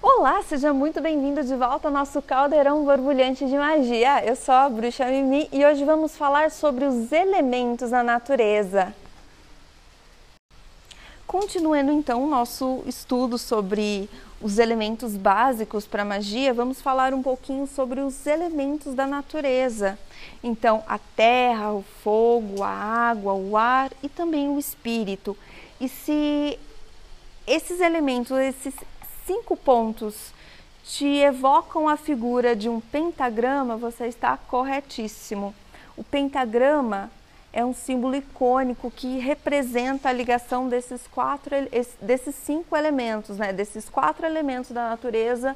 Olá, seja muito bem-vindo de volta ao nosso caldeirão borbulhante de magia. Eu sou a Bruxa Mimi e hoje vamos falar sobre os elementos da natureza. Continuando então o nosso estudo sobre os elementos básicos para magia, vamos falar um pouquinho sobre os elementos da natureza. Então, a terra, o fogo, a água, o ar e também o espírito. E se esses elementos, esses cinco pontos te evocam a figura de um pentagrama, você está corretíssimo. O pentagrama é um símbolo icônico que representa a ligação desses quatro, desses cinco elementos, né? Desses quatro elementos da natureza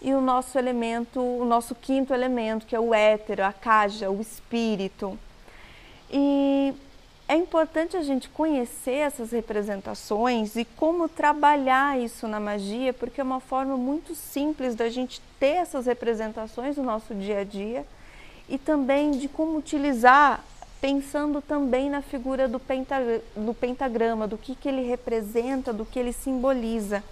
e o nosso elemento, o nosso quinto elemento, que é o éter, a caja, o espírito. E é importante a gente conhecer essas representações e como trabalhar isso na magia, porque é uma forma muito simples da gente ter essas representações no nosso dia a dia e também de como utilizar, pensando também na figura do, do pentagrama, do que, que ele representa, do que ele simboliza.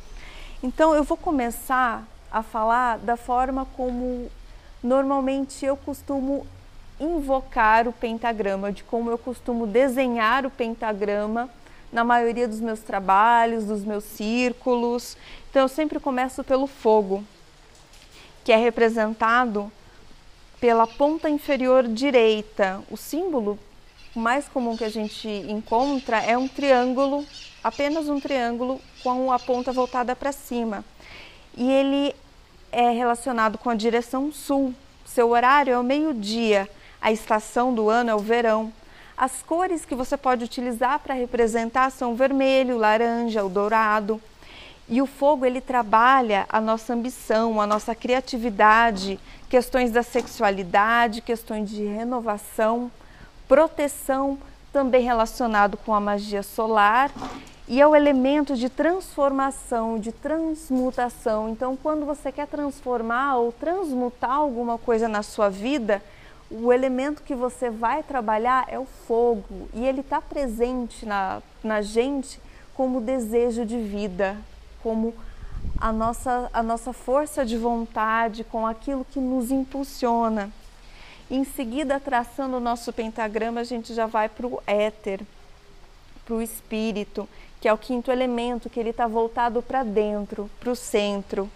Então eu vou começar a falar da forma como normalmente eu costumo invocar o pentagrama, de como eu costumo desenhar o pentagrama na maioria dos meus trabalhos, dos meus círculos. Então eu sempre começo pelo fogo, que é representado pela ponta inferior direita. O símbolo mais comum que a gente encontra é um triângulo, apenas um triângulo com a ponta voltada para cima. E ele é relacionado com a direção sul. Seu horário é o meio-dia a estação do ano é o verão. As cores que você pode utilizar para representar são o vermelho, o laranja, o dourado. E o fogo ele trabalha a nossa ambição, a nossa criatividade, questões da sexualidade, questões de renovação, proteção, também relacionado com a magia solar e é o elemento de transformação, de transmutação. Então, quando você quer transformar ou transmutar alguma coisa na sua vida, o elemento que você vai trabalhar é o fogo e ele está presente na, na gente como desejo de vida, como a nossa, a nossa força de vontade, com aquilo que nos impulsiona. Em seguida, traçando o nosso pentagrama, a gente já vai para o éter, para o espírito, que é o quinto elemento, que ele está voltado para dentro, para o centro.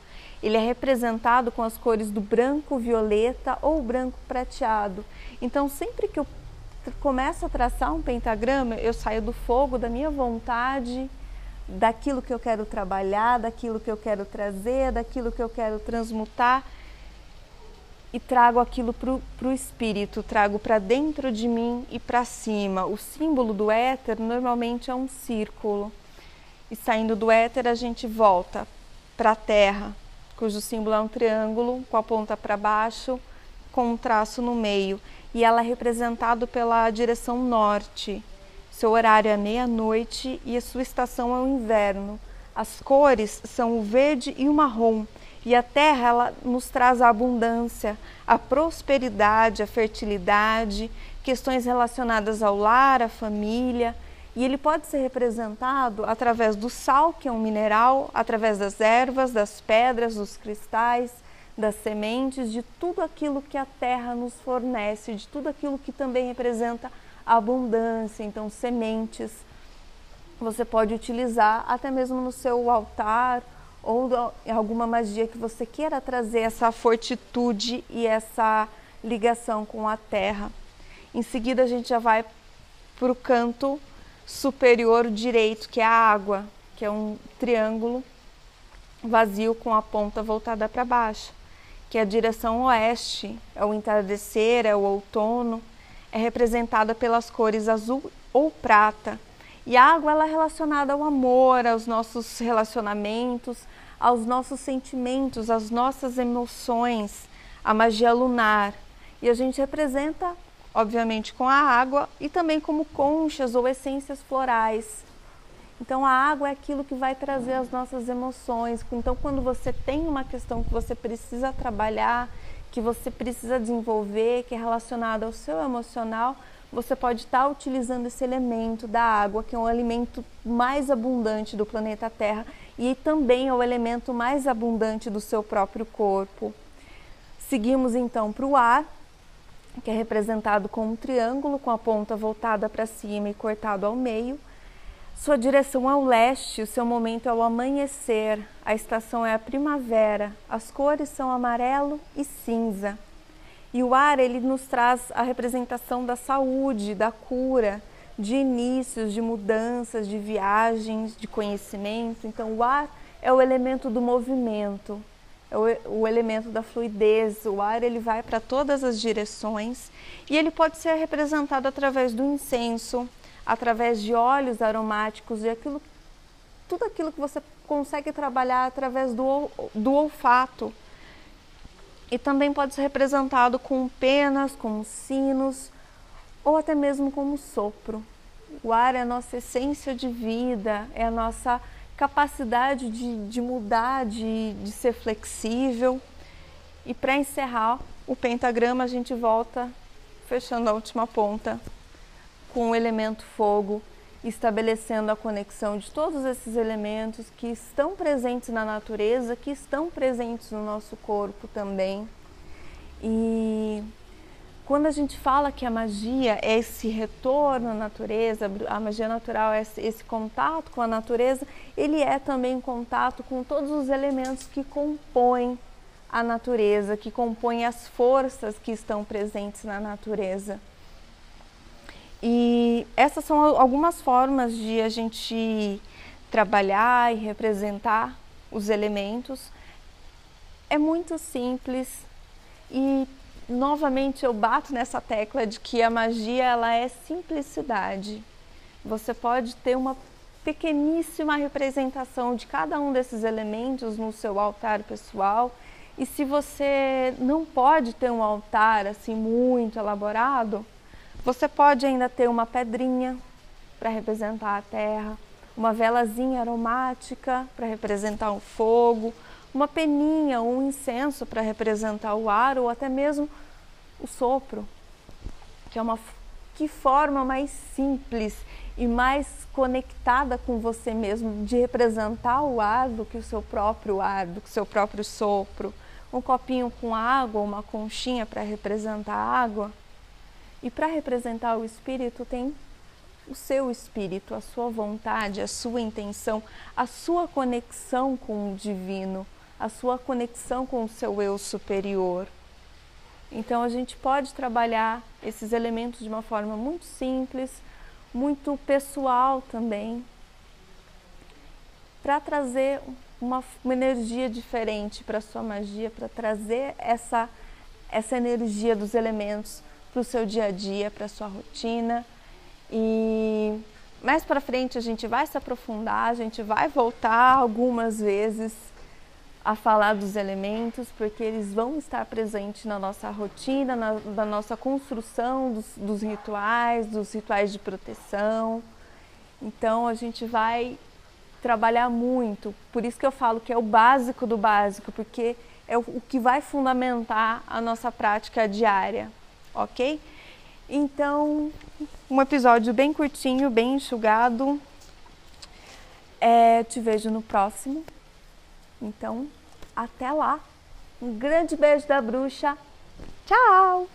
Ele é representado com as cores do branco violeta ou branco prateado. Então, sempre que eu começo a traçar um pentagrama, eu saio do fogo da minha vontade, daquilo que eu quero trabalhar, daquilo que eu quero trazer, daquilo que eu quero transmutar e trago aquilo para o espírito, trago para dentro de mim e para cima. O símbolo do éter normalmente é um círculo. E saindo do éter, a gente volta para a terra, cujo símbolo é um triângulo com a ponta para baixo, com um traço no meio, e ela é representado pela direção norte. Seu horário é meia-noite e a sua estação é o inverno. As cores são o verde e o marrom. E a terra ela nos traz a abundância, a prosperidade, a fertilidade, questões relacionadas ao lar, à família, e ele pode ser representado através do sal, que é um mineral, através das ervas, das pedras, dos cristais, das sementes, de tudo aquilo que a terra nos fornece, de tudo aquilo que também representa abundância. Então, sementes você pode utilizar até mesmo no seu altar ou em alguma magia que você queira trazer essa fortitude e essa ligação com a terra. Em seguida, a gente já vai para o canto superior direito, que é a água, que é um triângulo vazio com a ponta voltada para baixo, que é a direção oeste, é o entardecer, é o outono, é representada pelas cores azul ou prata. E a água ela é relacionada ao amor, aos nossos relacionamentos, aos nossos sentimentos, às nossas emoções, a magia lunar. E a gente representa obviamente com a água e também como conchas ou essências florais. Então a água é aquilo que vai trazer as nossas emoções. Então quando você tem uma questão que você precisa trabalhar, que você precisa desenvolver, que é relacionada ao seu emocional, você pode estar utilizando esse elemento da água, que é um alimento mais abundante do planeta Terra e também é o elemento mais abundante do seu próprio corpo. Seguimos então para o ar, que é representado com um triângulo com a ponta voltada para cima e cortado ao meio. Sua direção é o leste, o seu momento é o amanhecer, a estação é a primavera, as cores são amarelo e cinza. E o ar ele nos traz a representação da saúde, da cura, de inícios, de mudanças, de viagens, de conhecimento. Então, o ar é o elemento do movimento, o, o elemento da fluidez. O ar ele vai para todas as direções e ele pode ser representado através do incenso, através de óleos aromáticos e aquilo, tudo aquilo que você consegue trabalhar através do, do olfato. E também pode ser representado com penas, como sinos, ou até mesmo como sopro. O ar é a nossa essência de vida, é a nossa capacidade de, de mudar, de, de ser flexível. E para encerrar o pentagrama, a gente volta fechando a última ponta com o elemento fogo, estabelecendo a conexão de todos esses elementos que estão presentes na natureza, que estão presentes no nosso corpo também. E quando a gente fala que a magia é esse retorno à natureza, a magia natural é esse contato com a natureza, ele é também contato com todos os elementos que compõem a natureza, que compõem as forças que estão presentes na natureza. E essas são algumas formas de a gente trabalhar e representar os elementos. É muito simples e novamente eu bato nessa tecla de que a magia ela é simplicidade. Você pode ter uma pequeníssima representação de cada um desses elementos no seu altar pessoal. E se você não pode ter um altar assim muito elaborado, você pode ainda ter uma pedrinha para representar a terra, uma velazinha aromática para representar o fogo, uma peninha, um incenso para representar o ar ou até mesmo o sopro, que é uma que forma mais simples e mais conectada com você mesmo de representar o ar do que o seu próprio ar, do que o seu próprio sopro. Um copinho com água, uma conchinha para representar a água. E para representar o espírito tem o seu espírito, a sua vontade, a sua intenção, a sua conexão com o divino, a sua conexão com o seu eu superior. Então a gente pode trabalhar esses elementos de uma forma muito simples, muito pessoal também, para trazer uma, uma, energia diferente para a sua magia, para trazer essa, essa energia dos elementos para o seu dia a dia, para a sua rotina. E mais para frente a gente vai se aprofundar, a gente vai voltar algumas vezes a falar dos elementos, porque eles vão estar presentes na nossa rotina, na, na nossa construção dos, dos rituais, dos rituais de proteção. Então a gente vai trabalhar muito, por isso que eu falo que é o básico do básico, porque é o, que vai fundamentar a nossa prática diária, ok? Então, um episódio bem curtinho, bem enxugado. É, te vejo no próximo. Então, até lá. Um grande beijo da bruxa. Tchau!